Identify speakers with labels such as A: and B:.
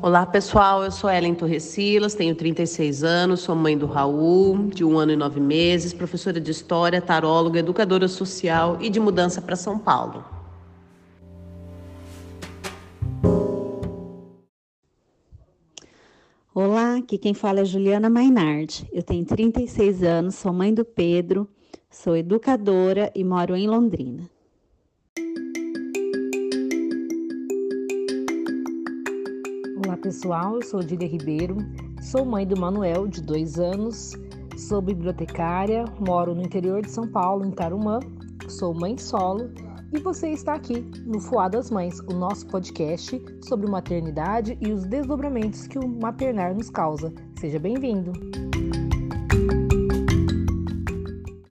A: Olá pessoal, eu sou Ellen Torrecilas, tenho 36 anos, sou mãe do Raul, de um ano e nove meses, professora de História, taróloga, educadora social e de mudança para São Paulo.
B: Olá, aqui quem fala é Juliana Mainardi. Eu tenho 36 anos, sou mãe do Pedro, sou educadora e moro em Londrina.
C: Pessoal, eu sou Dília Ribeiro, sou mãe do Manuel, de dois anos, sou bibliotecária, moro no interior de São Paulo, em Tarumã, sou mãe solo e você está aqui no Fuá das Mães, o nosso podcast sobre maternidade e os desdobramentos que o maternar nos causa. Seja bem-vindo!